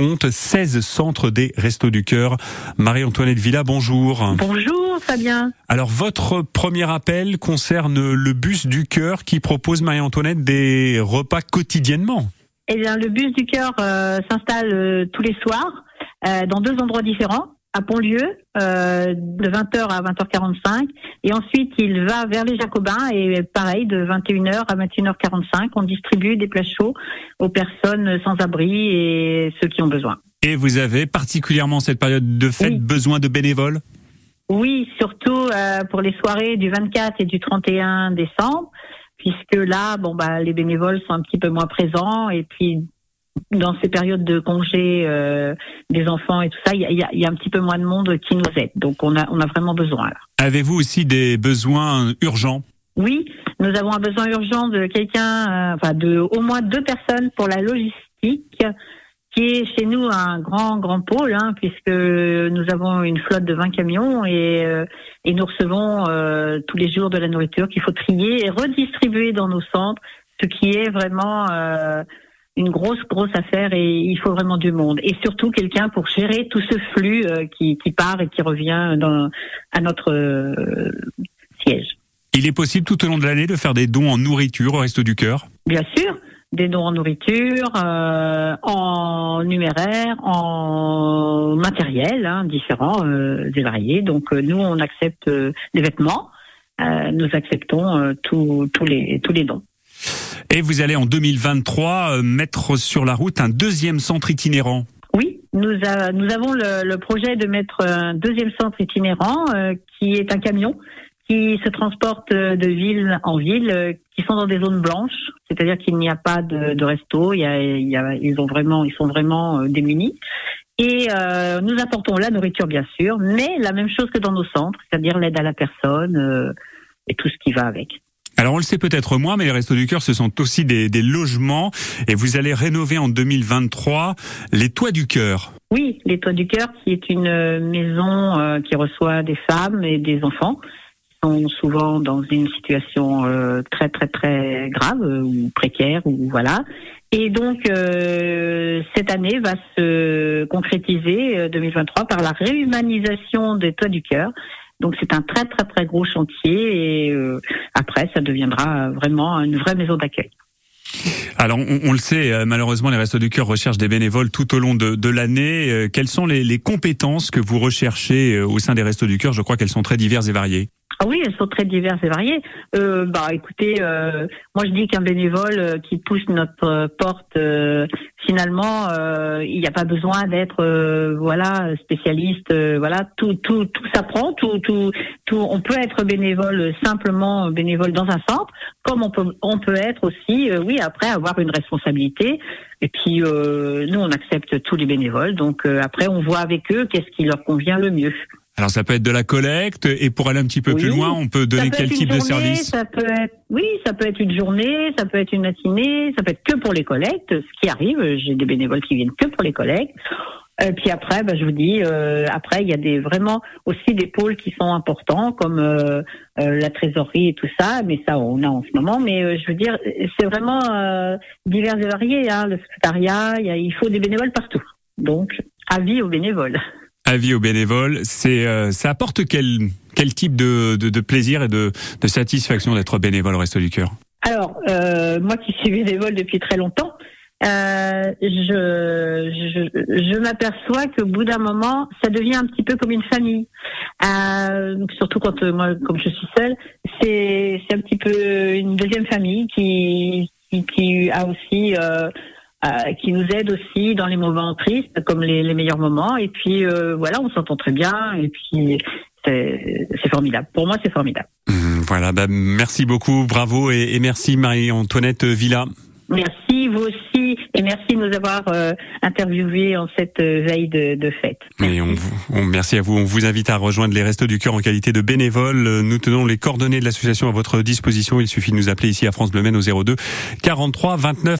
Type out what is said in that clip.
compte 16 centres des Restos du Cœur. Marie-Antoinette Villa, bonjour. Bonjour Fabien. Alors votre premier appel concerne le bus du cœur qui propose Marie-Antoinette des repas quotidiennement. Eh bien, le bus du cœur euh, s'installe euh, tous les soirs euh, dans deux endroits différents à Pontlieu euh, de 20h à 20h45 et ensuite il va vers les Jacobins et pareil de 21h à 21h45 on distribue des plats chauds aux personnes sans abri et ceux qui ont besoin. Et vous avez particulièrement cette période de fête Oui. besoin de bénévoles? Oui, surtout euh, pour les soirées du 24 et du 31 décembre puisque là bon bah les bénévoles sont un petit peu moins présents et puis dans ces périodes de congés euh, des enfants et tout ça, il y y y a un petit peu moins de monde qui nous aide. Donc on a, on a vraiment besoin là. Avez-vous aussi des besoins urgents? Oui, nous avons un besoin urgent de quelqu'un, euh, enfin de au moins deux personnes pour la logistique, qui est chez nous un grand grand pôle, hein, puisque nous avons une flotte de 20 camions et, euh, et nous recevons euh, tous les jours de la nourriture qu'il faut trier et redistribuer dans nos centres, ce qui est vraiment euh, une grosse grosse affaire et il faut vraiment du monde et surtout quelqu'un pour gérer tout ce flux euh, qui, qui part et qui revient dans, à notre euh, siège. Il est possible tout au long de l'année de faire des dons en nourriture au Resto du Cœur? Bien sûr, des dons en nourriture, euh, en numéraire, en matériel, hein, différents euh, et variés. Donc euh, nous, on accepte euh, des vêtements, euh, nous acceptons euh, tous les tous les dons. Et vous allez en 2023 euh, mettre sur la route un deuxième centre itinérant. Oui, nous, avons le, projet de mettre un deuxième centre itinérant euh, qui est un camion qui se transporte de ville en ville, euh, qui sont dans des zones blanches, c'est-à-dire qu'il n'y a pas de, resto, ils ont vraiment, ils sont vraiment démunis. Et nous apportons la nourriture bien sûr, mais la même chose que dans nos centres, c'est-à-dire l'aide à la personne et tout ce qui va avec. Alors on le sait peut-être moins, mais les Restos du Cœur, ce sont aussi des, des logements. Et vous allez rénover en 2023 les toits du cœur. Oui, les Toits du Cœur, qui est une euh, maison euh, qui reçoit des femmes et des enfants sont souvent dans une situation euh, très très très grave euh, ou précaire ou voilà. Et donc euh, cette année va se concrétiser euh, 2023 par la réhumanisation des Toits du Cœur. Donc c'est un très très très gros chantier et euh, après ça deviendra vraiment une vraie maison d'accueil. Alors on, le sait, euh, malheureusement, les Restos du Cœur recherchent des bénévoles tout au long de, l'année. Euh, Quelles sont les, les compétences que vous recherchez au sein des Restos du Cœur? Je crois qu'elles sont très diverses et variées. Ah oui, elles sont très diverses et variées. Euh, bah, écoutez, euh, moi je dis qu'un bénévole euh, qui pousse notre euh, porte, euh, finalement, euh, il n'y a pas besoin d'être, voilà, spécialiste. voilà, tout, tout, tout s'apprend. Tout, tout, tout. On peut être bénévole simplement bénévole dans un centre, comme on peut, on peut être aussi, oui, après avoir une responsabilité. Et puis nous, on accepte tous les bénévoles. Donc après, on voit avec eux qu'est-ce qui leur convient le mieux. Alors ça peut être de la collecte et pour aller un petit peu Oui. plus loin, on peut donner quel type de service Ça peut être, oui, ça peut être une journée, ça peut être une matinée, ça peut être que pour les collectes, ce qui arrive. J'ai des bénévoles qui viennent que pour les collectes. Et puis après, bah, je vous dis, euh, après il y a des vraiment aussi des pôles qui sont importants comme euh, euh, la trésorerie et tout ça, mais ça on a en ce moment. Mais euh, je veux dire, c'est vraiment euh, divers et varié. Hein, le secrétariat, il, y a- il faut des bénévoles partout. Donc avis aux bénévoles. Avis aux bénévoles, c'est euh, ça apporte quel quel type de, de, plaisir et de, de satisfaction d'être bénévole au Resto du Cœur? Alors, euh, moi qui suis bénévole depuis très longtemps, euh, je, je, je m'aperçois qu'au bout d'un moment, ça devient un petit peu comme une famille. Surtout quand moi, comme je suis seule, c'est un petit peu une deuxième famille qui, qui a aussi euh, qui nous aide aussi dans les moments tristes comme les, les meilleurs moments. Et puis euh, voilà, on s'entend très bien. Et puis c'est formidable. Pour moi, c'est formidable. Hum, Voilà, bah, merci beaucoup, bravo et, et merci Marie-Antoinette Villa. Merci, vous aussi, et merci de nous avoir euh, interviewés en cette euh, veille de, de fête. Et on, on- merci à vous. On vous invite à rejoindre les Restos du Cœur en qualité de bénévole. Nous tenons les coordonnées de l'association à votre disposition. Il suffit de nous appeler ici à France Bleu Maine au 02 43 29